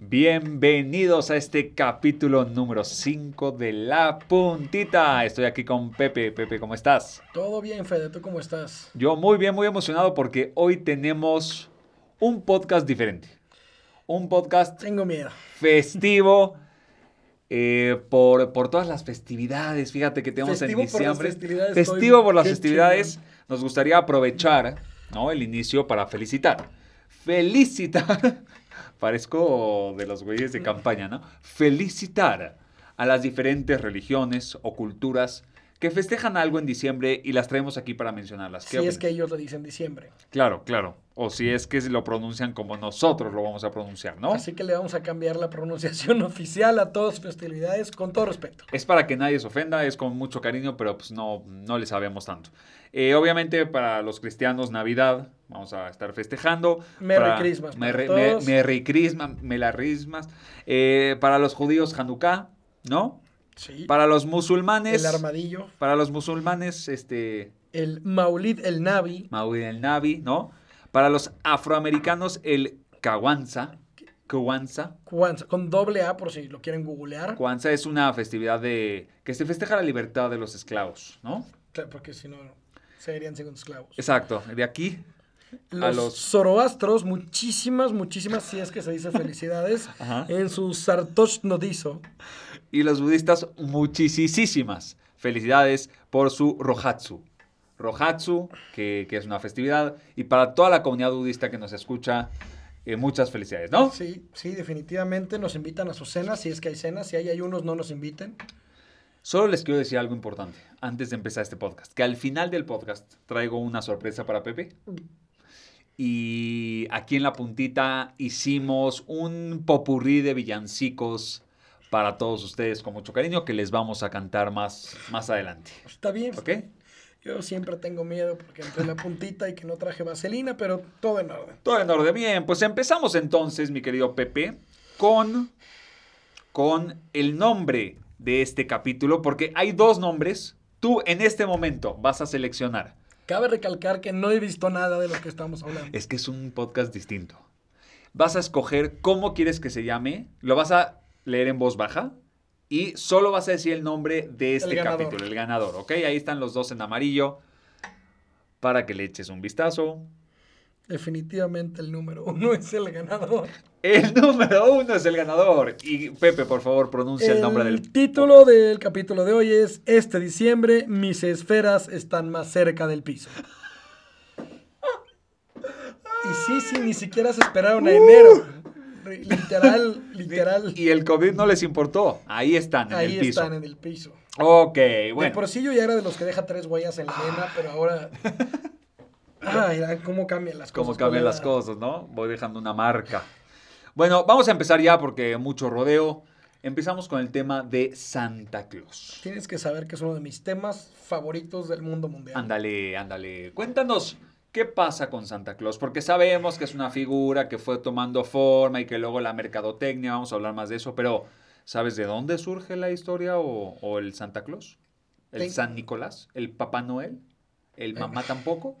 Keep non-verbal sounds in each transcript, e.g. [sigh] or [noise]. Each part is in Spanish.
Bienvenidos a este capítulo número 5 de La Puntita. Estoy aquí con Pepe. Pepe, ¿cómo estás? Todo bien, Fede, ¿tú cómo estás? Yo muy bien, muy emocionado porque hoy tenemos un podcast diferente. Un podcast Tengo miedo. festivo [laughs] eh, por, por todas las festividades. Fíjate que tenemos Festivo en por las diciembre. festividades, Festivo por las festividades. chingón. Nos gustaría aprovechar ¿no? el inicio para felicitar. Felicitar. Parezco de los güeyes de campaña, ¿no? Felicitar a las diferentes religiones o culturas que festejan algo en diciembre y las traemos aquí para mencionarlas. ¿Qué Si es opinas? que ellos lo dicen diciembre. Claro, claro. O si es que lo pronuncian como nosotros lo vamos a pronunciar, ¿no? Así que le vamos a cambiar la pronunciación [laughs] oficial a todas festividades con todo respeto. Es para que nadie se ofenda, es con mucho cariño, pero pues no, no le sabemos tanto. Eh, obviamente para los cristianos Navidad, vamos a estar festejando. Merry Para- Christmas Merry, todos. me- Merry Christmas, Melarismas. Eh, para los judíos Hanukkah, ¿no? Sí. Para los musulmanes. el armadillo, Para los musulmanes, este, el Maulid, el Navi, Maulid el Navi, ¿no? Para los afroamericanos el Kwanzaa. Kwanzaa. Kwanzaa, con doble A por si lo quieren googlear. Kwanzaa es una festividad de que se festeja la libertad de los esclavos, ¿no? Claro, porque si no, serían segundos esclavos. Exacto, de aquí Los, a los- zoroastros, muchísimas, muchísimas, si es que se dice felicidades, [laughs] Ajá. en su Sartosh Nodiso. y los budistas muchísimas felicidades por su Rohatsu. Rohatsu, que, que es una festividad, y para toda la comunidad budista que nos escucha, eh, muchas felicidades, ¿no? Sí, sí, definitivamente nos invitan a sus cenas, si es que hay cenas, si hay ayunos no nos inviten. Solo les quiero decir algo importante antes de empezar este podcast, que al final del podcast traigo una sorpresa para Pepe. Y aquí en la puntita hicimos un popurrí de villancicos para todos ustedes con mucho cariño que les vamos a cantar más, más adelante. Está bien, ¿Ok? yo siempre tengo miedo porque entré en la puntita y que no traje vaselina, pero todo en orden. Todo en orden. Bien, pues empezamos entonces, mi querido Pepe, con, con el nombre de este capítulo, porque hay dos nombres. Tú en este momento vas a seleccionar. Cabe recalcar que no he visto nada de lo que estamos hablando. Es que es un podcast distinto. Vas a escoger cómo quieres que se llame, lo vas a leer en voz baja y solo vas a decir el nombre de este capítulo, el ganador, ¿ok? Ahí están los dos en amarillo para que le eches un vistazo. Definitivamente el número uno es el ganador. El número uno es el ganador. Y Pepe, por favor, pronuncia el, nombre del... título del capítulo de hoy es Este diciembre mis esferas están más cerca del piso. Y sí, sí, ni siquiera se esperaron a enero. Re- Literal, [laughs] literal. Y el COVID no les importó. Ahí están, en Ahí el piso. están en el piso. Ok, De bueno. por sí yo ya era de los que deja tres huellas en la arena, pero ahora. [laughs] Ay, ah, cómo cambian las cosas. cómo cambian las cosas, ¿no? Voy dejando una marca. Bueno, vamos a empezar ya porque mucho rodeo. Empezamos con el tema de Santa Claus. Tienes que saber que es uno de mis temas favoritos del mundo mundial. Ándale, ándale. Cuéntanos, ¿qué pasa con Santa Claus? Porque sabemos que es una figura que fue tomando forma y que luego la mercadotecnia, vamos a hablar más de eso, pero ¿sabes de dónde surge la historia o, o el Santa Claus? ¿El Ten- San Nicolás? ¿El Papá Noel? ¿El Mamá tampoco?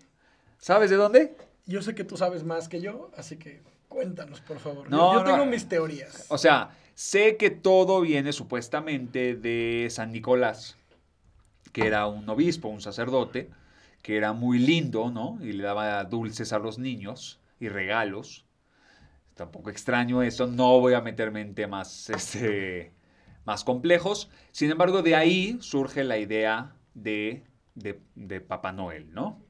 ¿Sabes de dónde? Yo sé que tú sabes más que yo, así que cuéntanos, por favor. No, yo, yo no. tengo mis teorías. O sea, sé que todo viene supuestamente de San Nicolás, que era un obispo, un sacerdote, que era muy lindo, ¿no? Y le daba dulces a los niños y regalos. Tampoco extraño eso, no voy a meterme en temas [laughs] este, más complejos. Sin embargo, de ahí surge la idea de, de, de Papá Noel, ¿no?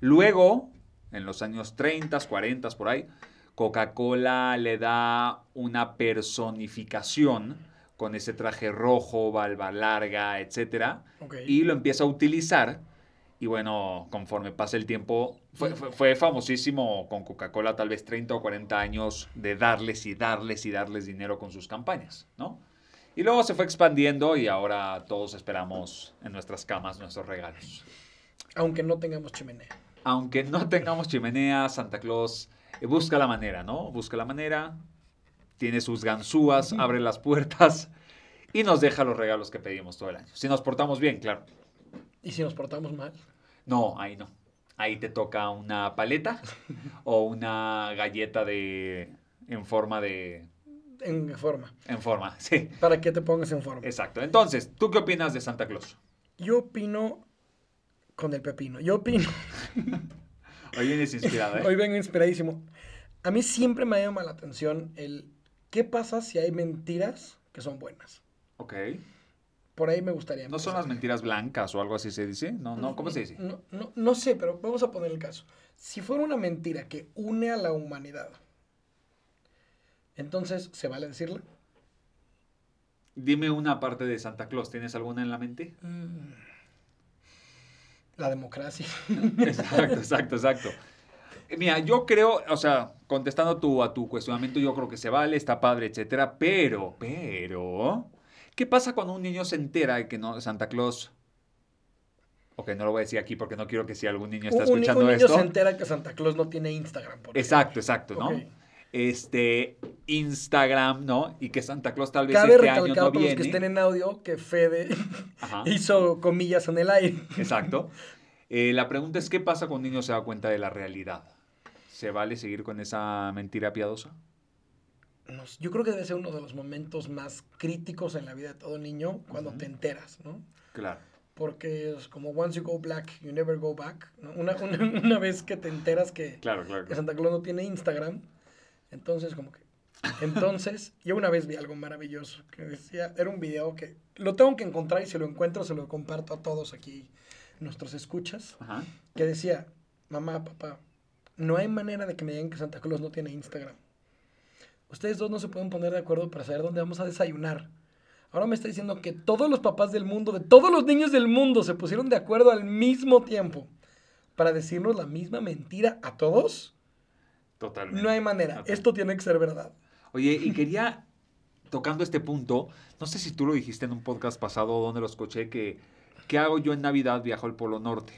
Luego, en los años 30, 40, por ahí, Coca-Cola le da una personificación con ese traje rojo, barba larga, Ok. y lo empieza a utilizar. Y bueno, conforme pasa el tiempo, fue, fue- fue famosísimo con Coca-Cola tal vez 30 o 40 años de darles y darles y darles dinero con sus campañas, ¿no? Y luego se fue expandiendo y ahora todos esperamos en nuestras camas nuestros regalos. Aunque no tengamos chimenea. Aunque no tengamos chimenea, Santa Claus eh, busca la manera, ¿no? Busca la manera, tiene sus ganzúas, abre las puertas y nos deja los regalos que pedimos todo el año. Si nos portamos bien, claro. ¿Y si nos portamos mal? No, ahí no. Ahí te toca una paleta o una galleta de en forma de en forma. En forma, [laughs] sí. Para que te pongas en forma. Exacto. Entonces, ¿tú qué opinas de Santa Claus? Yo opino con el pepino. Yo opino. [laughs] Hoy vienes inspirado, ¿eh? Hoy vengo inspiradísimo. A mí siempre me llama la atención el qué pasa si hay mentiras que son buenas. Ok. Por ahí me gustaría. ¿No son las mentiras blancas o algo así se dice? No, no, ¿cómo se dice? No, no, no sé, pero vamos a poner el caso. Si fuera una mentira que une a la humanidad, entonces, ¿se vale decirla? Dime una parte de Santa Claus. ¿Tienes alguna en la mente? La democracia. [laughs] Exacto, exacto, exacto. Eh, Mira, yo creo, o sea, contestando tu, a tu cuestionamiento, yo creo que se vale, está padre, etcétera, pero, pero, ¿qué pasa cuando un niño se entera de que no, Santa Claus... Ok, no lo voy a decir aquí porque no quiero que si algún niño está escuchando un niño esto... se entera que Santa Claus no tiene Instagram. por Exacto, exacto, ¿no? Ok. Este, Instagram, ¿no? Y que Santa Claus tal vez Cabe este año no para los que viene. estén en audio que Fede [laughs] Ajá. hizo comillas en el aire. Exacto. [laughs] Eh, la pregunta es, ¿qué pasa cuando un niño se da cuenta de la realidad? ¿Se vale seguir con esa mentira piadosa? No Yo creo que debe ser uno de los momentos más críticos en la vida de todo niño cuando te enteras, ¿no? Claro. Porque es como once you go black, you never go back. ¿no? Una, una, [laughs] una vez que te enteras que, Claro, claro. que Santa Claus no tiene Instagram, entonces como que... Entonces, [laughs] yo una vez vi algo maravilloso que decía, era un video que lo tengo que encontrar y si lo encuentro se lo comparto a todos aquí, nuestros escuchas, Ajá. que decía, mamá, papá, no hay manera de que me digan que Santa Claus no tiene Instagram. Ustedes dos no se pueden poner de acuerdo para saber dónde vamos a desayunar. Ahora me está diciendo que todos los papás del mundo, de todos los niños del mundo, se pusieron de acuerdo al mismo tiempo para decirnos la misma mentira a todos. Totalmente. No hay manera. Esto tiene que ser verdad. Oye, y quería, tocando este punto, no sé si tú lo dijiste en un podcast pasado donde lo escuché, que ¿qué hago yo en Navidad? Viajo al Polo Norte.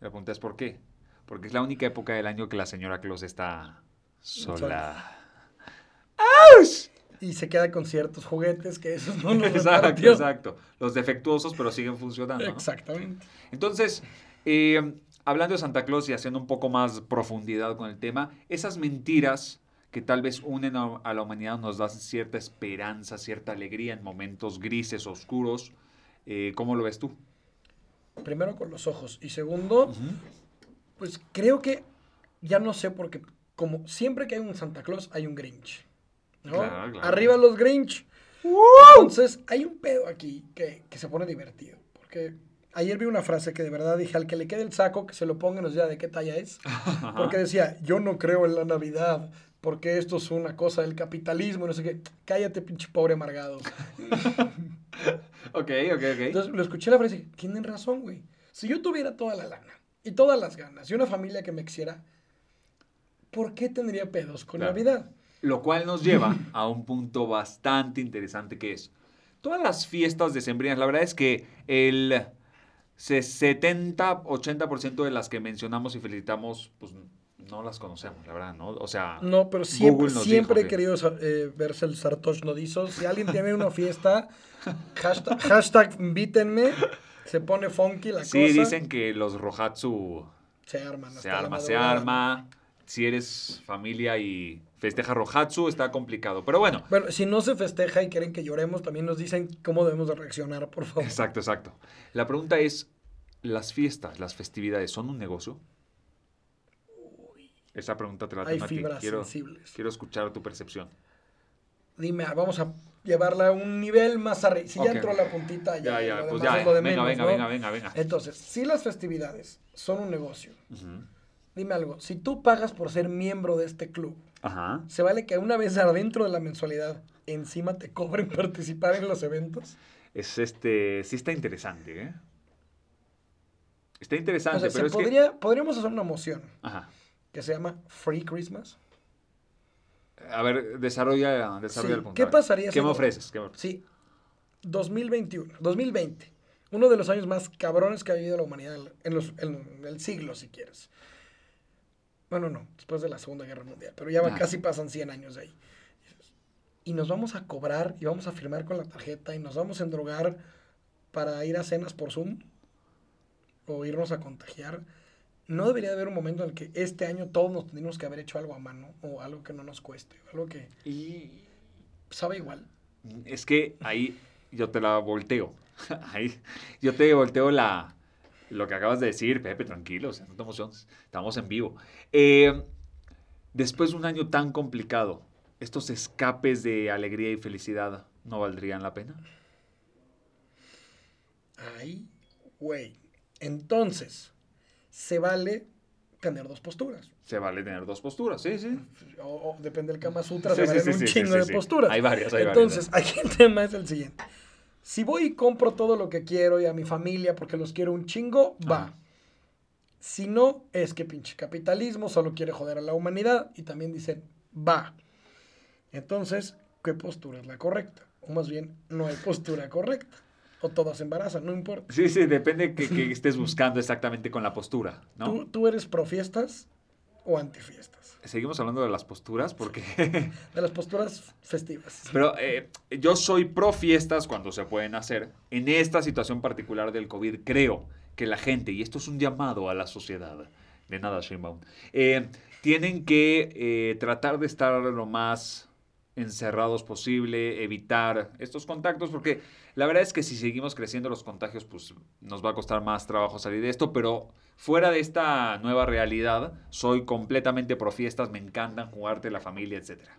La pregunta es ¿por qué? Porque es la única época del año que la señora Claus está sola. Y se queda con ciertos juguetes que esos no [laughs] los Exacto, repartió. exacto. Los defectuosos, pero siguen funcionando. ¿no? Exactamente. Entonces, eh, hablando de Santa Claus y haciendo un poco más profundidad con el tema, esas mentiras que tal vez unen a, la humanidad nos dan cierta esperanza, cierta alegría en momentos grises, oscuros. eh, ¿Cómo lo ves tú? Primero con los ojos. Y segundo, pues creo que ya no sé porque como siempre que hay un Santa Claus hay un Grinch. ¿no? Claro, claro. Arriba los Grinch. Entonces hay un pedo aquí que, que se pone divertido. Porque ayer vi una frase que de verdad dije, al que le quede el saco, que se lo ponga y nos diga de qué talla es. [laughs] Porque decía, yo no creo en la Navidad. Porque esto es una cosa del capitalismo, no sé qué. Cállate, pinche pobre amargado. [laughs] Ok, ok, ok. Entonces lo escuché la frase y dije, tienen razón, güey. Si yo tuviera toda la lana y todas las ganas y una familia que me quisiera, ¿por qué tendría pedos con Claro. Navidad? Lo cual nos lleva [laughs] a un punto bastante interesante que es, todas las fiestas decembrinas, la verdad es que el 70-80% de las que mencionamos y felicitamos, pues no las conocemos, la verdad, ¿no? O sea, No, pero siempre, siempre dijo he que- querido eh, verse el Sartosh Nodizo. Si alguien tiene una fiesta, [laughs] hashtag, hashtag invítenme, se pone funky la sí cosa. dicen que los Rohatsu se arman. se arma, se arma. Si eres familia y festeja Rohatsu, está complicado. Pero bueno, Bueno, si no se festeja y quieren que lloremos, también nos dicen cómo debemos de reaccionar, por favor. exacto, exacto. La pregunta es, ¿las fiestas, las festividades son un negocio? Esa pregunta te la Hay tengo a ti. fibras Quiero, sensibles. quiero escuchar tu percepción. Dime, vamos a llevarla a un nivel más arriba. Si Ok. ya entró la puntita, ya, Ya, ya, lo pues ya. es lo de Venga, menos, venga, ¿no? venga, venga, venga. Entonces, si las festividades son un negocio, Ujú. dime algo, si tú pagas por ser miembro de este club, Ajá. ¿se vale que una vez adentro de la mensualidad encima te cobren [laughs] participar en los eventos? Es este, sí está interesante, ¿eh? Está interesante, O sea, pero se es podría, podríamos hacer una moción que... Ajá. que se llama Free Christmas. A ver, desarrolla, desarrolla Sí, el punto. ¿qué pasaría ¿Qué si me ofreces? ¿Qué me ofreces? Sí, 2021, 2020, uno de los años más cabrones que ha vivido la humanidad en, los- en el siglo, si quieres. Bueno, no, después de la Segunda Guerra Mundial, pero ya va- Ah. casi pasan 100 años de ahí. Y nos vamos a cobrar y vamos a firmar con la tarjeta y nos vamos a endrogar para ir a cenas por Zoom o irnos a contagiar. No debería de haber un momento en el que este año todos nos tendríamos que haber hecho algo a mano o algo que no nos cueste, algo que... Y sabe igual. Es que ahí yo te la volteo. [laughs] Ahí yo te volteo la, lo que acabas de decir, Pepe, tranquilo, o sea, no te emociones, estamos en vivo. Eh, después de un año tan complicado, estos escapes de alegría y felicidad no valdrían la pena. Ay, güey. Entonces, se vale tener dos posturas. Se vale tener dos posturas, sí, sí. O, o depende del Kama Sutra, Sí, se valen sí, un sí, chingo de posturas. Hay varias, hay Entonces, varias. [laughs] aquí el tema es el siguiente. Si voy y compro todo lo que quiero y a mi familia porque los quiero un chingo, va. Ajá. Si no, es que pinche capitalismo solo quiere joder a la humanidad y también dicen, va. Entonces, ¿qué postura es la correcta? O más bien, no hay postura [laughs] correcta. O todas embarazan, no importa. Sí, sí, depende que, que estés buscando exactamente con la postura, ¿no? ¿Tú, ¿Tú eres pro fiestas o anti fiestas? Seguimos hablando de las posturas porque... De las posturas festivas. [laughs] Pero eh, yo soy pro fiestas cuando se pueden hacer. En esta situación particular del COVID, creo que la gente, y esto es un llamado a la sociedad, de nada, Sheinbaum, eh, tienen que eh, tratar de estar lo más encerrados posible, evitar estos contactos, porque la verdad es que si seguimos creciendo los contagios, pues nos va a costar más trabajo salir de esto, pero fuera de esta nueva realidad, soy completamente pro fiestas, me encantan jugarte la familia, etcétera.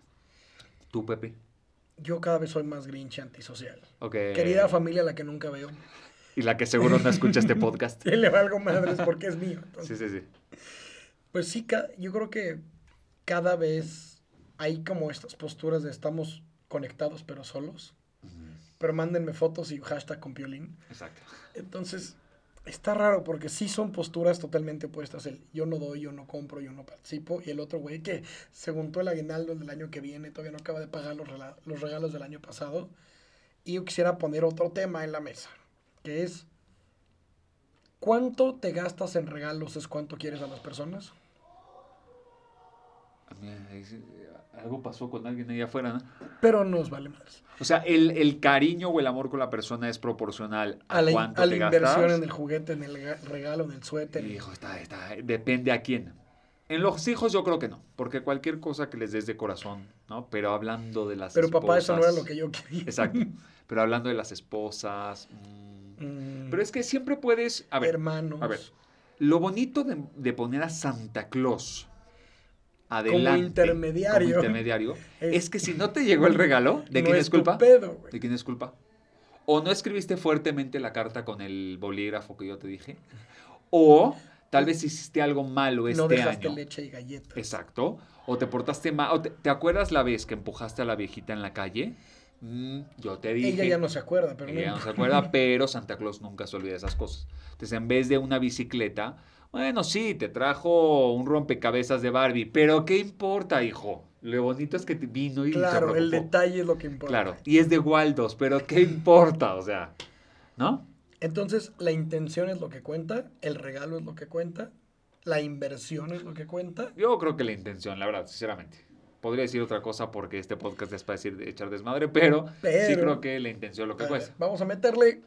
¿Tú, Pepe? Yo cada vez soy más grinch antisocial. Ok. Querida familia la que nunca veo. Y la que seguro no escucha este podcast. [laughs] Y le valgo madres porque es mío. Sí, Entonces, sí, sí. Pues sí, yo creo que cada vez hay como estas posturas de estamos conectados pero solos. Pero mándenme fotos y hashtag con piolín. Exacto. Entonces, está raro porque sí son posturas totalmente opuestas. El yo no doy, yo no compro, yo no participo. Y el otro güey que se juntó el aguinaldo del año que viene, todavía no acaba de pagar los regalos del año pasado. Y yo quisiera poner otro tema en la mesa, que es, ¿cuánto te gastas en regalos es cuánto quieres a las personas? Sí, Algo pasó con alguien ahí afuera, ¿no? Pero nos vale más. O sea, el, el cariño o el amor con la persona es proporcional a, A la, cuánto a la te inversión gastas. en el juguete, en el ga- regalo, en el suéter. Hijo, está, está, depende a quién. En los hijos yo creo que no, porque cualquier cosa que les des de corazón, ¿no? Pero hablando de las Pero esposas. papá, eso no era lo que yo quería. Exacto. [laughs] Pero hablando de las esposas. mm, Mm, Pero es que siempre puedes. A ver, hermanos. a ver. Lo bonito de, de poner a Santa Claus adelante intermediario. como intermediario, Es- es que si no te llegó el regalo, ¿de no quién es culpa? pedo. ¿De quién es culpa? O no escribiste fuertemente la carta con el bolígrafo que yo te dije, o tal vez hiciste algo malo este no dejaste año. leche y galletas. Exacto. O te portaste mal. o te, ¿te acuerdas la vez que empujaste a la viejita en la calle? Mm, yo te dije. Ella ya no se acuerda, pero Ella no no se acuerda, [laughs] pero Santa Claus nunca se olvida de esas cosas. Entonces, en vez de una bicicleta, bueno, sí, te trajo un rompecabezas de Barbie, pero ¿qué importa, hijo? Lo bonito es que vino y se Claro, el detalle es lo que importa. Claro, y es de Waldos, pero ¿qué importa? O sea, ¿no? Entonces, la intención es lo que cuenta, el regalo es lo que cuenta, la inversión es lo que cuenta. Yo creo que la intención, la verdad, sinceramente. Podría decir otra cosa porque este podcast es para decir de echar desmadre, pero, sí Pero- creo que la intención es lo que A ver, cuesta. vamos a meterle.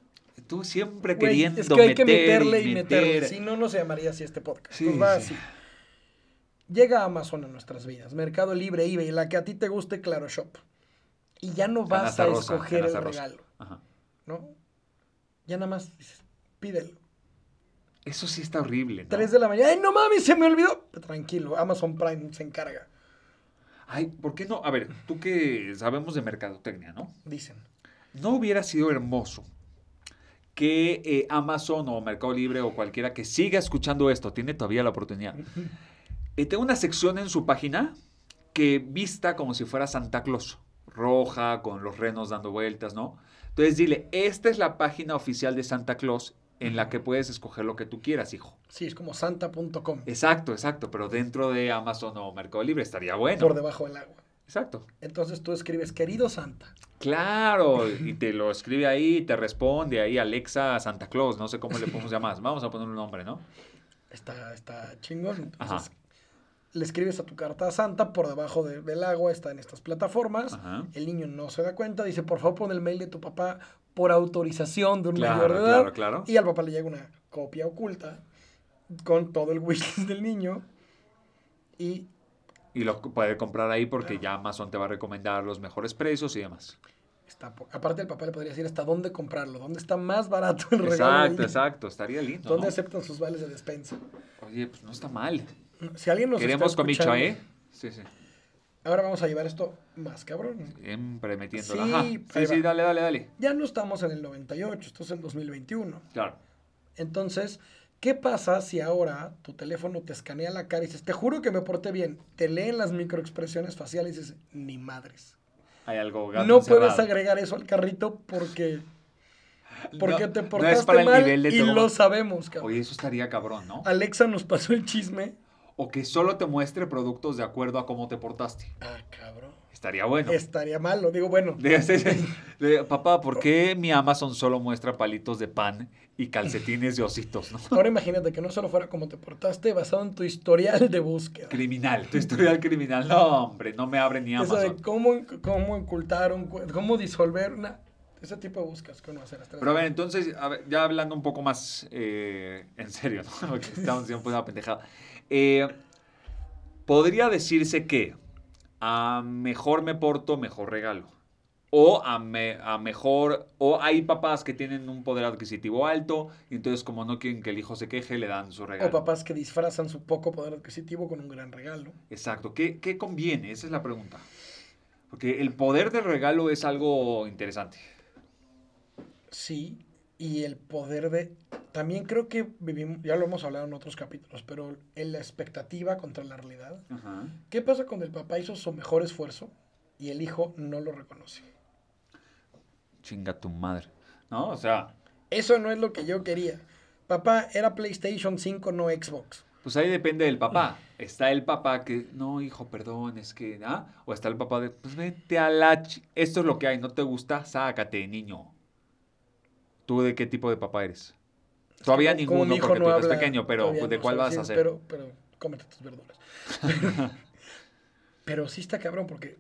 Tú siempre Güey, queriendo es que hay que meter meterle y, meterle. meter. Si no, no se llamaría así este podcast. Sí, va sí. así. Llega Amazon a nuestras vidas, Mercado Libre, eBay, la que a ti te guste, Claro Shop. Y ya no vas a escoger el regalo, Ajá. ¿no? Ya nada más dices, pídelo. Eso sí está horrible, ¿no? 3 de la mañana, ¡ay, no mames, se me olvidó! Tranquilo, Amazon Prime se encarga, Ay, ¿por qué no? A ver, tú que sabemos de mercadotecnia, ¿no? dicen. ¿No hubiera sido hermoso que eh, Amazon o Mercado Libre o cualquiera que siga escuchando esto, tiene todavía la oportunidad, [laughs] eh, tenga una sección en su página que vista como si fuera Santa Claus, roja, con los renos dando vueltas, ¿no? Entonces dile, esta es la página oficial de Santa Claus en la que puedes escoger lo que tú quieras, hijo. Sí, es como santa.com, Exacto, exacto, pero dentro de Amazon o Mercado Libre estaría bueno. por debajo del agua. Exacto. Entonces tú escribes, querido Santa. Claro, y [laughs] te lo escribe ahí, te responde ahí Alexa Santa Claus, no sé cómo le podemos llamar, [laughs] vamos a poner un nombre, ¿no? Está, está chingón. Entonces, Ajá. le escribes a tu carta a Santa por debajo de- del agua, está en estas plataformas. Ajá. El niño no se da cuenta, dice, por favor, pon el mail de tu papá por autorización de un Claro, mayor de edad. claro, claro. Y al papá le llega una copia oculta con todo el wishlist del niño. Y Y lo puede comprar ahí porque ya Amazon te va a recomendar los mejores precios y demás. Está Aparte, el papá le podría decir hasta dónde comprarlo, dónde está más barato el regalo. Exacto, exacto. Estaría lindo. Dónde ¿no? aceptan sus vales de despensa. Oye, pues no está mal. Si alguien nos Queremos está comicho, ¿eh? Sí, sí. Ahora vamos a llevar esto más cabrón. Siempre metiéndola. Sí, Ajá. Sí, sí, dale, dale, dale. Ya no estamos en el 98, esto es el 2021. Claro. Entonces, ¿qué pasa si ahora tu teléfono te escanea la cara y dices, te juro que me porté bien? Te leen las microexpresiones faciales y dices, ni madres. Hay algo gato no puedes agregar eso al carrito porque, [laughs] porque No, te no portaste es para el mal nivel de y lo sabemos, cabrón. Oye, eso estaría cabrón, ¿no? Alexa nos pasó el chisme. O que solo te muestre productos de acuerdo a cómo te portaste. Ah, cabrón. Estaría bueno. Estaría mal, lo digo bueno. De- de- de- papá, ¿por qué mi Amazon solo muestra palitos de pan y calcetines de ositos, no? Ahora imagínate que no solo fuera como te portaste, basado en tu historial de búsqueda. Criminal, tu historial criminal. No, hombre, no me abre ni Eso de Amazon. cómo, cómo ocultar, un cómo disolver una... Ese tipo de búsquedas que uno hace las tres Pero a ver, entonces, a ver, ya hablando un poco más eh, en serio, ¿no? [laughs] Porque estamos diciendo una pendejada. Eh, podría decirse que a mejor me porto, mejor regalo. O a, me- a mejor, o hay papás que tienen un poder adquisitivo alto, y entonces como no quieren que el hijo se queje, le dan su regalo. O papás que disfrazan su poco poder adquisitivo con un gran regalo. Exacto. ¿Qué, ¿Qué conviene? Esa es la pregunta. Porque el poder del regalo es algo interesante. Sí, y el poder de... También creo que vivimos, ya lo hemos hablado en otros capítulos, pero en la expectativa contra la realidad. ¿Qué pasa cuando el papá hizo su mejor esfuerzo y el hijo no lo reconoce? Chinga tu madre. ¿No? O sea, Eso no es lo que yo quería. Papá, era PlayStation 5, no Xbox. Pues ahí depende del papá. Está el papá que, no, hijo, perdón, es que, ¿ah? O está el papá de, pues vete a la... ch- Esto es lo que hay, ¿no te gusta? Sácate, niño. ¿Tú de qué tipo de papá eres? Todavía Como- como ninguno mi hijo porque no tu hijo es habla, pequeño, pero pues, ¿de no cuál vas a hacer? Pero, pero cómete tus verduras. [laughs] pero sí está cabrón porque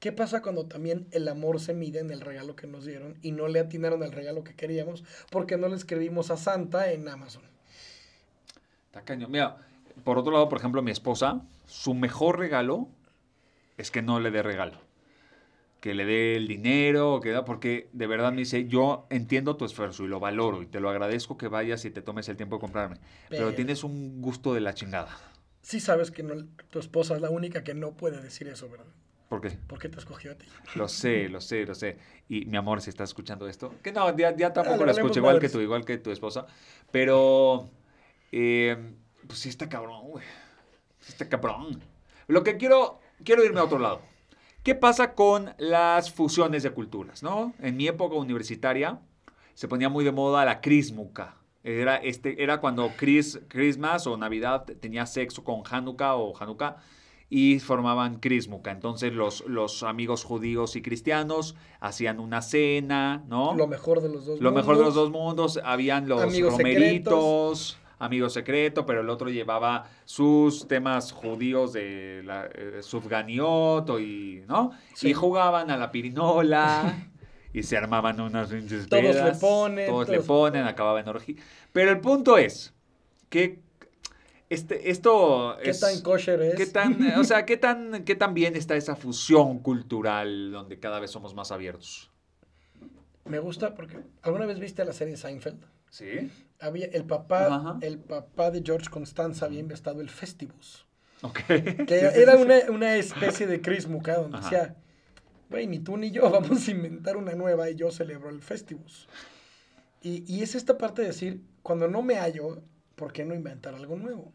¿qué pasa cuando también el amor se mide en el regalo que nos dieron y no le atinaron al regalo que queríamos porque no le escribimos a Santa en Amazon? Está cañón. Mira, por otro lado, por ejemplo, mi esposa, su mejor regalo es que no le dé regalo. Que le dé el dinero, que da, porque de verdad me dice, yo entiendo tu esfuerzo y lo valoro y te lo agradezco que vayas y te tomes el tiempo de comprarme. Pero, Pero- tienes un gusto de la chingada. Sí sabes que no, tu esposa es la única que no puede decir eso, ¿verdad? ¿Por qué? ¿Por qué te escogió a ti? Lo sé, lo sé, lo sé. Y mi amor, si estás escuchando esto, que no, ya, ya tampoco lo valemos escucho, igual que tú, igual que tu esposa. Pero, eh, pues sí está cabrón, güey. Sí está cabrón. Lo que quiero, quiero irme a otro lado. ¿Qué pasa con las fusiones de culturas, no? En mi época universitaria se ponía muy de moda la crismuca. Era, este, era cuando Chris, Christmas o Navidad tenía sexo con Hanukkah o Hanukkah y formaban crismuca. Entonces los, los amigos judíos y cristianos hacían una cena, ¿no? Lo mejor de los dos Lo mejor de los mundos. dos mundos. Habían los Amigos romeritos, amigos secreto, pero el otro llevaba sus temas judíos de la eh, Sufganiot o y, ¿no? Sí. Y jugaban a la pirinola [laughs] y se armaban unas pinches Todos le ponen, Todos le ponen, acababa en orgía. Pero el punto es que este, esto ¿Qué es... tan kosher es? ¿Qué tan, o sea, ¿qué tan, qué tan bien está esa fusión cultural donde cada vez somos más abiertos? Me gusta porque ¿alguna vez viste la serie Seinfeld? ¿Sí? Había el papá, Ajá. el papá de George Constanza había inventado el Festivus, Ok. que era una, una especie de Chrismuca donde Ajá. decía, güey, ni tú ni yo [laughs] vamos a inventar una nueva y yo celebro el Festivus. Y, y es esta parte de decir, cuando no me hallo, ¿por qué no inventar algo nuevo?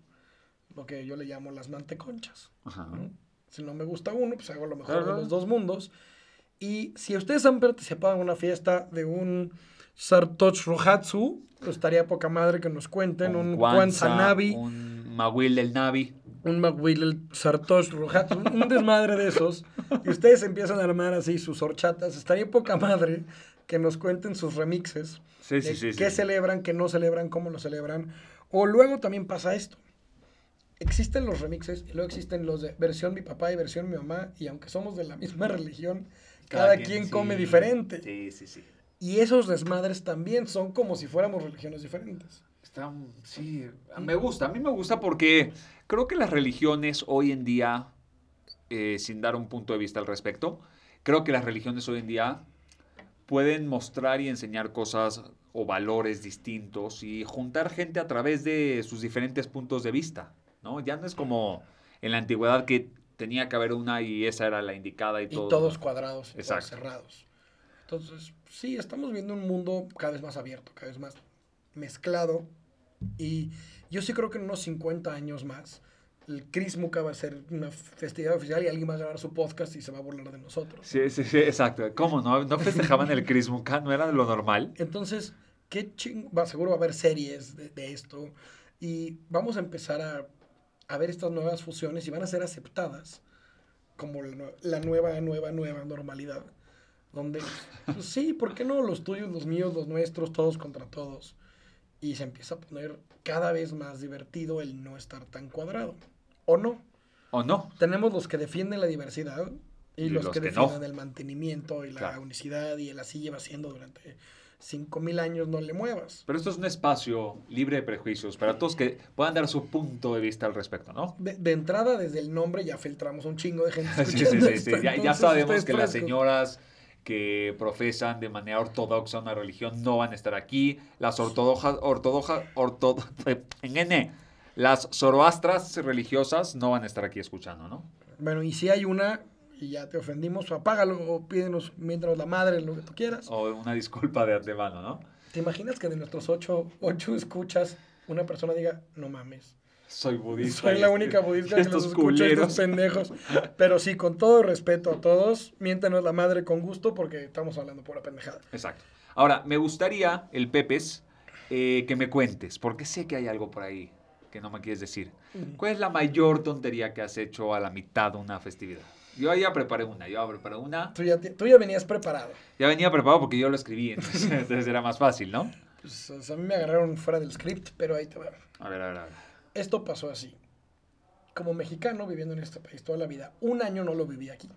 Lo que yo le llamo las manteconchas. Ajá. ¿no? Si no me gusta uno, pues hago lo mejor de los dos mundos. Y si ustedes han participado en una fiesta de un Sartoch Rohatsu, pues estaría poca madre que nos cuenten un Navi, un, Un Mahuil del Navi. Magwil Sartoch Rohatsu, un, un desmadre de esos. Y ustedes empiezan a armar así sus horchatas. Estaría poca madre que nos cuenten sus remixes. Sí, sí, sí. qué celebran, qué no celebran, cómo lo celebran. O luego también pasa esto. Existen los remixes y luego existen los de versión mi papá y versión mi mamá. Y aunque somos de la misma religión, cada, quien, sí. come diferente. Sí, sí, sí. Y esos desmadres también son como si fuéramos religiones diferentes. Está, sí, me gusta. A mí me gusta porque creo que las religiones hoy en día eh, sin dar un punto de vista al respecto. Creo que las religiones hoy en día pueden mostrar y enseñar cosas o valores distintos y juntar gente a través de sus diferentes puntos de vista, ¿no? Ya no es como en la antigüedad que tenía que haber una y esa era la indicada y, Y todo. todos cuadrados y todos Exacto. cerrados. Entonces, sí, estamos viendo un mundo cada vez más abierto, cada vez más mezclado. Y yo sí creo que en unos 50 años más, el Crismuca va a ser una festividad oficial y alguien va a grabar su podcast y se va a burlar de nosotros. Sí, sí, sí, exacto. ¿Cómo no? ¿No festejaban el Crismuca? ¿No era de lo normal? Entonces, qué ching... Va, seguro va a haber series de, de esto. Y vamos a empezar a, a ver estas nuevas fusiones y van a ser aceptadas como la nueva, nueva, nueva normalidad. Donde, pues sí, ¿por qué no? Los tuyos, los míos, los nuestros, todos contra todos. Y se empieza a poner cada vez más divertido el no estar tan cuadrado. ¿O no? ¿O no? Tenemos los que defienden la diversidad y, Y los, los que, que no. defienden el mantenimiento y la Claro. unicidad y el así lleva siendo durante 5000 años, no le muevas. Pero esto es un espacio libre de prejuicios para todos que puedan dar su punto de vista al respecto, ¿no? De, de entrada, desde el nombre ya filtramos un chingo de gente. [laughs] Sí, sí, sí. Ya, sabemos que las señoras que profesan de manera ortodoxa una religión no van a estar aquí. Las ortodoxas, ortodoxas, ortodo, [laughs] en N, las zoroastras religiosas no van a estar aquí escuchando, ¿no? Bueno, y si hay una y ya te ofendimos, apágalo o pídenos mientras la madre, lo que tú quieras. O una disculpa de antemano, ¿no? ¿Te imaginas que de nuestros ocho, ocho escuchas una persona diga, no mames? Soy budista. Soy la única [laughs] budista que los estos escucha, estos pendejos. Pero sí, con todo respeto a todos, miéntenos la madre con gusto porque estamos hablando pura pendejada. Exacto. Ahora, me gustaría, el Pepes, eh, que me cuentes, porque sé que hay algo por ahí que no me quieres decir. ¿Cuál es la mayor tontería que has hecho a la mitad de una festividad? Yo ya preparé una, yo ya preparé una. Tú ya, tú ya venías preparado. Ya venía preparado porque yo lo escribí, entonces, [laughs] entonces era más fácil, ¿no? Pues, o sea, a mí me agarraron fuera del script, pero ahí te va. A ver, a ver, a ver. Esto pasó así. Como mexicano viviendo en este país toda la vida, un año no lo viví aquí.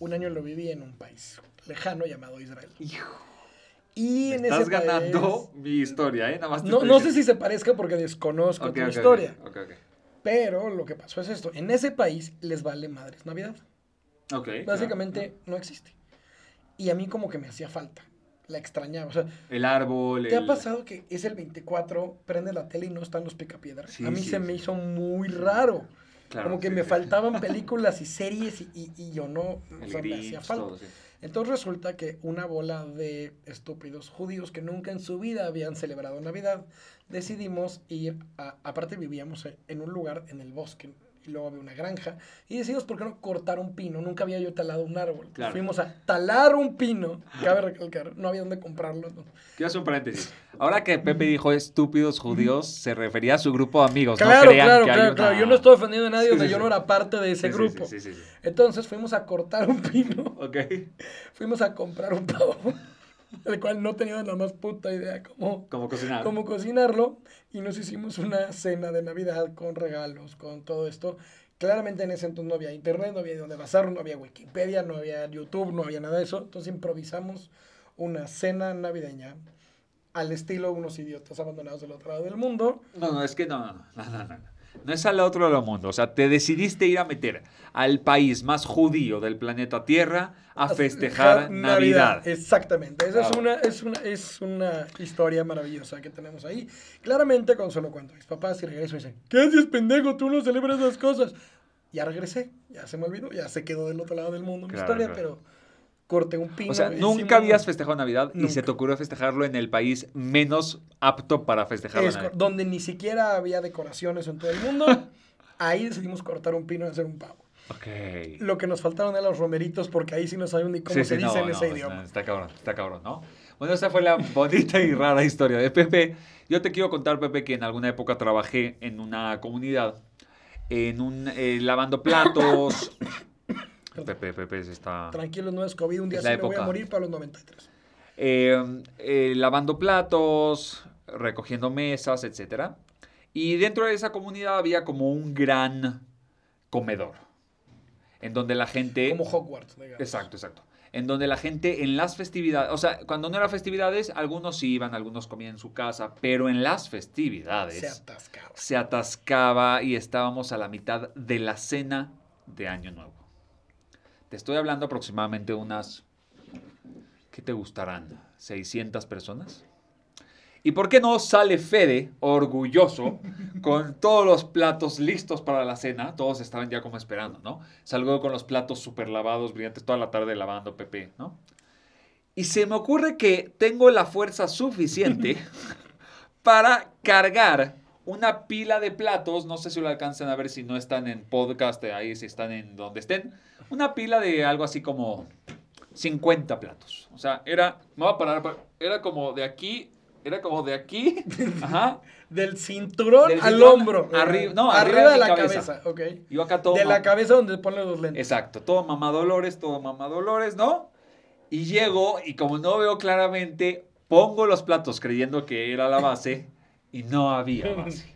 Un año lo viví en un país lejano llamado Israel. Hijo, Y me en estás ese ganando país- mi historia, ¿eh? Nada más No, no sé si se parezca porque desconozco Ok, tu historia. Pero lo que pasó es esto. En ese país les vale madres Navidad. Ok, Básicamente no existe. Y a mí como que me hacía falta. La extrañaba. O sea, El árbol, ¿te ha pasado que es el 24, prende la tele y no están los picapiedras? Sí, a mí sí, se sí. me hizo muy raro. Claro, como que me faltaban [laughs] películas y series y, y- y yo no, o sea, me hacía falta. todo. Entonces resulta que una bola de estúpidos judíos que nunca en su vida habían celebrado Navidad, decidimos ir a, aparte vivíamos en un lugar en el bosque y luego había una granja y decidimos por qué no cortar un pino, nunca había yo talado un árbol. Claro. Fuimos a talar un pino, cabe recalcar, no había dónde comprarlo. ¿no? Quiero hacer un paréntesis. Ahora que Pepe dijo estúpidos judíos, se refería a su grupo de amigos. no Claro, crean claro, que claro, una- claro. Yo no estoy ofendiendo a nadie Sí, yo sí. no era parte de ese grupo. Sí, sí, sí, sí. Entonces fuimos a cortar un pino. Ok. [laughs] fuimos a comprar un pavo, el cual no teníamos la más puta idea cómo, cocinar. cómo cocinarlo, y nos hicimos una cena de Navidad con regalos, con todo esto. Claramente en ese entonces no había internet, no había donde basarlo, no había Wikipedia, no había YouTube, no había nada de eso. Entonces improvisamos una cena navideña al estilo unos idiotas abandonados del otro lado del mundo. No, no, es que no, no, no, no, no, no. Es al otro lado del mundo. O sea, te decidiste ir a meter al país más judío del planeta Tierra a festejar Navidad. Exactamente. Esa es, una, es, una, es una historia maravillosa que tenemos ahí. Claramente, cuando se lo cuento a mis papás y regreso, dicen, ¿qué haces, pendejo? Tú no celebras esas cosas. Ya regresé, ya se me olvidó, ya se quedó del otro lado del mundo mi Claro, historia, claro. pero corté un pino. O sea, nunca habías festejado Navidad y se te ocurrió festejarlo en el país menos apto para festejar Es Navidad. donde ni siquiera había decoraciones en todo el mundo. [laughs] ahí decidimos cortar un pino y hacer un pavo. Ok. Lo que nos faltaron eran los romeritos, porque ahí sí no sabemos ni cómo Sí, se sí, dice no, en ese no, idioma. Está cabrón, está cabrón, ¿no? Bueno, esa fue la bonita y rara historia de Pepe. Yo te quiero contar, Pepe, que en alguna época trabajé en una comunidad, en un eh, lavando platos. Pepe, Pepe se está... Tranquilos, no es COVID, un día me voy a morir para los 93. eh, eh, lavando platos, recogiendo mesas, etcétera. Y dentro de esa comunidad había como un gran comedor, en donde la gente... Como Hogwarts, digamos. Exacto, exacto. En donde la gente en las festividades, o sea, cuando no eran festividades, algunos iban, algunos comían en su casa, pero en las festividades Se atascaba. se atascaba y estábamos a la mitad de la cena de Año Nuevo. Te estoy hablando aproximadamente unas, ¿qué te gustarán? ¿600 personas? ¿Y por qué no sale Fede, orgulloso, con todos los platos listos para la cena? Todos estaban ya como esperando, ¿no? Salgo con los platos súper lavados, brillantes, toda la tarde lavando Pepe, ¿no? Y se me ocurre que tengo la fuerza suficiente [laughs] para cargar una pila de platos, no sé si lo alcanzan a ver si no están en podcast, ahí si están en donde estén, una pila de algo así como 50 platos. O sea, era, me voy a parar, era como de aquí, era como de aquí, [laughs] ajá, Del cinturón Del al hombro. arri- no, arriba, arriba de la cabeza. cabeza. ok. y yo acá todo. De la cabeza donde ponen los lentes. Exacto, todo mamadolores, todo mamadolores, ¿no? Y llego y como no veo claramente, pongo los platos creyendo que era la base y no había [laughs] base.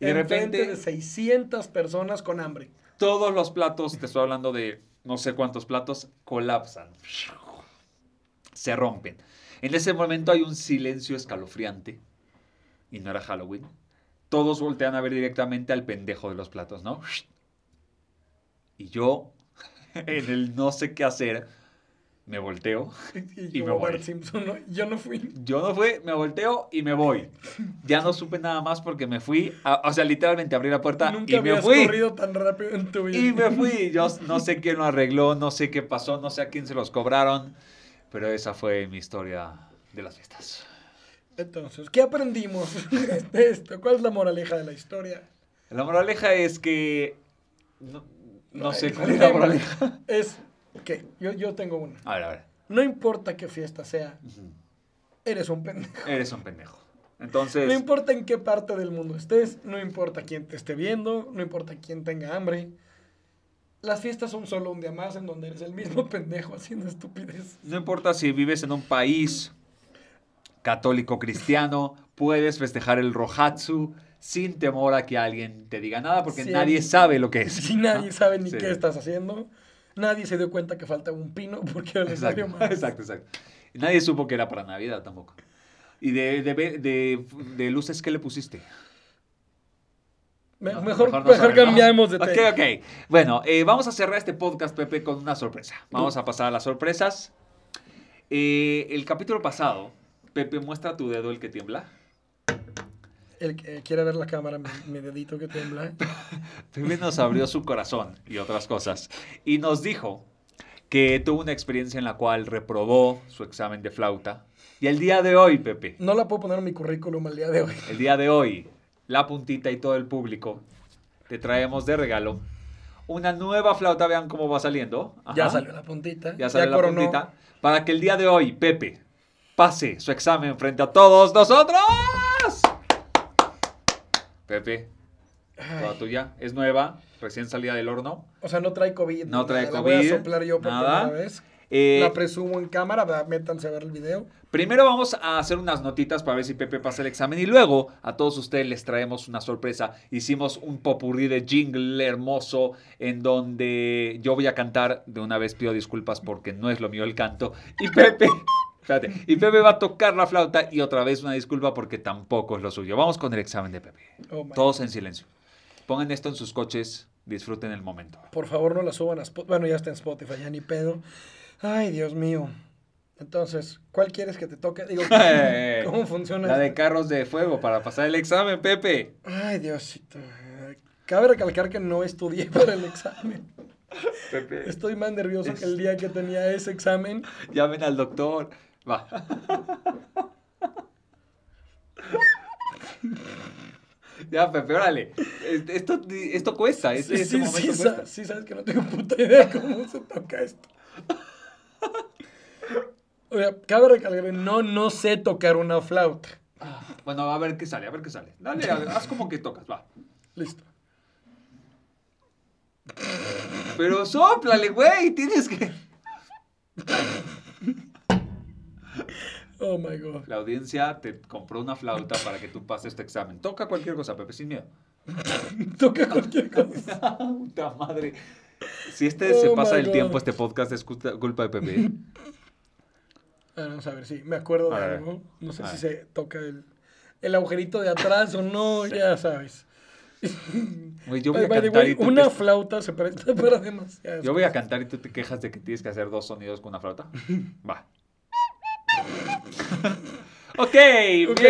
Y de repente de 600 personas con hambre. todos los platos, te estoy hablando de no sé cuántos platos, colapsan. Se rompen. En ese momento hay un silencio escalofriante. Y no era Halloween. Todos voltean a ver directamente al pendejo de los platos, ¿no? Y yo, [laughs] en el no sé qué hacer, me volteo. [laughs] Y, Y me voy. Simpson, ¿no? yo no fui. Yo no fui, me volteo y me voy. Ya no supe nada más porque me fui. a- o sea, literalmente abrí la puerta Nunca y me fui. corrido tan rápido en tu vida. Y me fui. [laughs] Yo no sé quién lo arregló, no sé qué pasó, no sé a quién se los cobraron. Pero esa fue mi historia de las fiestas. Entonces, ¿qué aprendimos [laughs] de esto? ¿Cuál es la moraleja de la historia? La moraleja es que. No, no sé Ay, cuál es la moraleja. Es que yo, yo tengo una. A ver, a ver. No importa qué fiesta sea, eres un pendejo. Eres un pendejo. Entonces. No importa en qué parte del mundo estés, no importa quién te esté viendo, no importa quién tenga hambre. Las fiestas son solo un día más en donde eres el mismo [laughs] pendejo haciendo estupidez. No importa si vives en un país católico cristiano, puedes festejar el Rohatsu sin temor a que alguien te diga nada, porque nadie sabe lo que es. Si nadie ¿no? [laughs] sabe ni Sí. qué estás haciendo, nadie se dio cuenta que falta un pino [laughs] porque Exacto, estadio más. exacto, exacto. Nadie supo que era para Navidad tampoco. ¿Y de, de, de- de luces qué le pusiste? Me- No, mejor no mejor, ¿no? cambiamos de Ok, tema. ok. Bueno, eh, vamos a cerrar este podcast, Pepe, con una sorpresa. Vamos a pasar a las sorpresas. Eh, el capítulo pasado, Pepe, muestra tu dedo el que tiembla. El que quiere ver la cámara, mi, mi dedito que tiembla. [laughs] Pepe nos abrió su corazón y otras cosas. Y nos dijo que tuvo una experiencia en la cual reprobó su examen de flauta. Y el día de hoy, Pepe, No la puedo poner en mi currículum al día de hoy. el día de hoy, la puntita y todo el público, te traemos de regalo una nueva flauta. Vean cómo va saliendo. Ya salió la puntita. Ya sale la coronó. puntita. Para que el día de hoy, Pepe, pase su examen frente a todos nosotros. Pepe, toda tuya. Es nueva, recién salida del horno. O sea, no trae COVID. No trae. La voy a COVID, soplar yo por nada. primera vez. Eh, La presumo en cámara, métanse a ver el video. Primero vamos a hacer unas notitas para ver si Pepe pasa el examen y luego a todos ustedes les traemos una sorpresa. Hicimos un popurrí de jingle hermoso en donde yo voy a cantar. De una vez pido disculpas porque no es lo mío el canto. Y Pepe, espérate, y Pepe va a tocar la flauta y otra vez una disculpa porque tampoco es lo suyo. Vamos con el examen de Pepe. Oh, Todos en silencio. Pongan esto en sus coches, disfruten el momento. Por favor, no la suban a Spotify. Bueno, ya está en Spotify, ya ni pedo. Ay, Dios mío. Entonces, ¿cuál quieres que te toque? Digo, [laughs] ¿cómo funciona La de carros de fuego para pasar el examen, Pepe. Ay, Diosito. Cabe recalcar que no estudié [laughs] para el examen. Pepe. Estoy más nervioso que el día que tenía ese examen. Llamen al doctor. Va. [laughs] ya, Pepe, órale. Este- Esto, esto cuesta. Sí, este sí, momento sí, cuesta. sí, sabes que no tengo puta idea cómo se toca esto. [laughs] Oye, cabe recalcar, no, no sé tocar una flauta. Bueno, a ver qué sale, a ver qué sale. Dale, a- haz como que tocas, va. Listo. Pero soplale, güey, tienes que... Oh my god. La audiencia te compró una flauta para que tú pases este examen. Toca cualquier cosa, Pepe, sin miedo. [laughs] Toca cualquier [laughs] cosa. Puta madre. Si este se Oh pasa my el God. tiempo, este podcast es culpa de Pepe. [laughs] Ah, vamos a ver, sí, me acuerdo de A ver. algo. No sé A si ver. se toca el, el agujerito de atrás o no, ya sabes. Güey, yo voy a cantar way, y una te- flauta se presta para demasiadas Yo voy a cantar y tú te quejas de que tienes que hacer dos sonidos con una flauta. Va. [laughs] ok,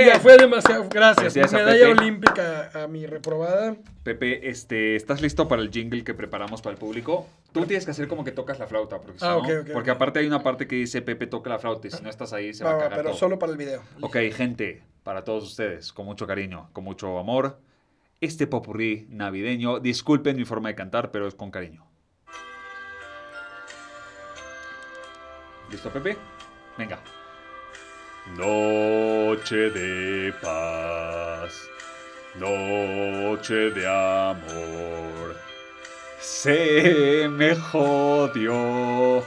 ya fue demasiado. Gracias. Medalla olímpica a mi reprobada. Pepe, este, ¿estás listo para el jingle que preparamos para el público? Tú tienes que hacer como que tocas la flauta, porque si Ah, no- porque aparte hay una parte que dice Pepe toca la flauta y si no estás ahí se va, Va, a cagar pero todo. solo para el video. Ok, gente, para todos ustedes, con mucho cariño, con mucho amor, este popurrí navideño, disculpen mi forma de cantar, pero es con cariño. ¿Listo, Pepe? Venga. Noche de paz, noche de amor, se me jodió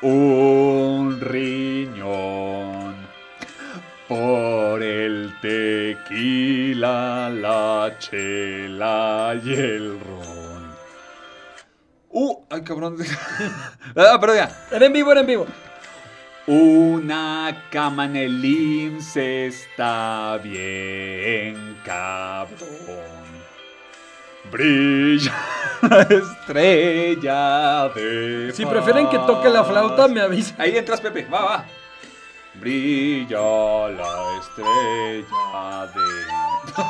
un riñón por el tequila, la chela y el ron. Uh, ay cabrón. [laughs] ah, pero ya. Era en vivo, era en vivo. Una cama en el IMSS está bien, cabrón. Brilla la estrella de. Si prefieren que toque la flauta, me avisan. Ahí entras, Pepe. Va, va. Brilla la estrella de. [laughs]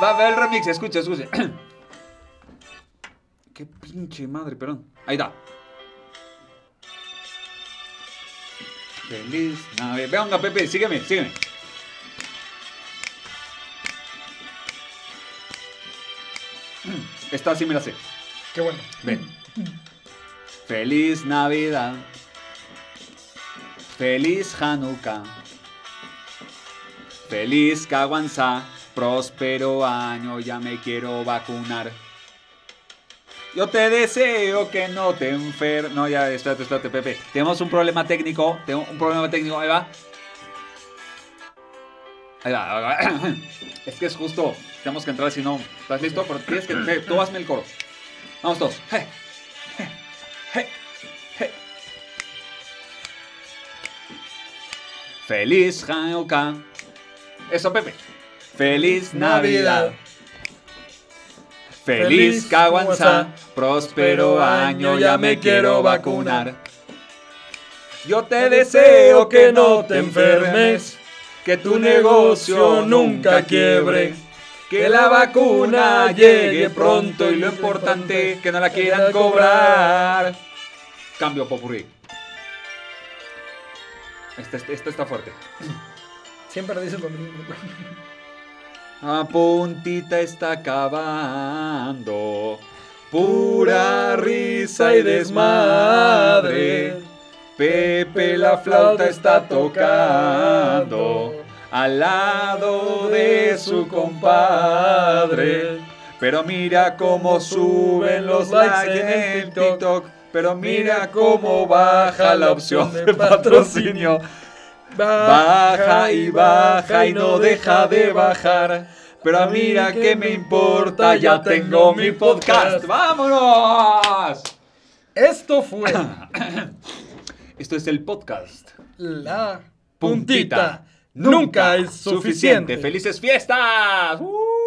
va, va el remix. Escucha, escucha. [clears throat] Qué pinche madre, perdón. Ahí está. Feliz Navidad. Venga, Pepe, sígueme, sígueme. Esta sí me la sé. Qué bueno. Ven. Feliz Navidad. Feliz Hanukkah. Feliz Kawanzaa. Próspero año, ya me quiero vacunar. Yo te deseo que no te enfermes. No, ya, espérate, espérate, Pepe. Tenemos un problema técnico. Tengo un problema técnico. Ahí va. Ahí va. ahí va. [coughs] Es que es justo. Tenemos que entrar si no. ¿Estás listo? Pero tienes que. Tú hazme el coro. Vamos todos. Hey. Feliz Hanukkah. Eso, Pepe. Feliz Navidad. Feliz. Kwanzaa. Próspero año, ya me quiero vacunar. Yo te deseo que no te enfermes. Que tu negocio nunca quiebre. Que la vacuna llegue pronto y lo importante que no la quieran cobrar. Cambio popurrí. Esta- esta está fuerte. Siempre dices lo mismo. A puntita está acabando. Pura risa y desmadre. Pepe la flauta está tocando al lado de su compadre. Pero mira cómo suben los likes en el TikTok. Pero mira cómo baja la opción de patrocinio. Baja y baja y no deja de bajar. Pero mira que me importa, ya tengo mi podcast. ¡Vámonos! Esto fue [coughs] Esto es el podcast. la Puntita. puntita. Nunca es suficiente. ¡Felices fiestas! ¡Uh!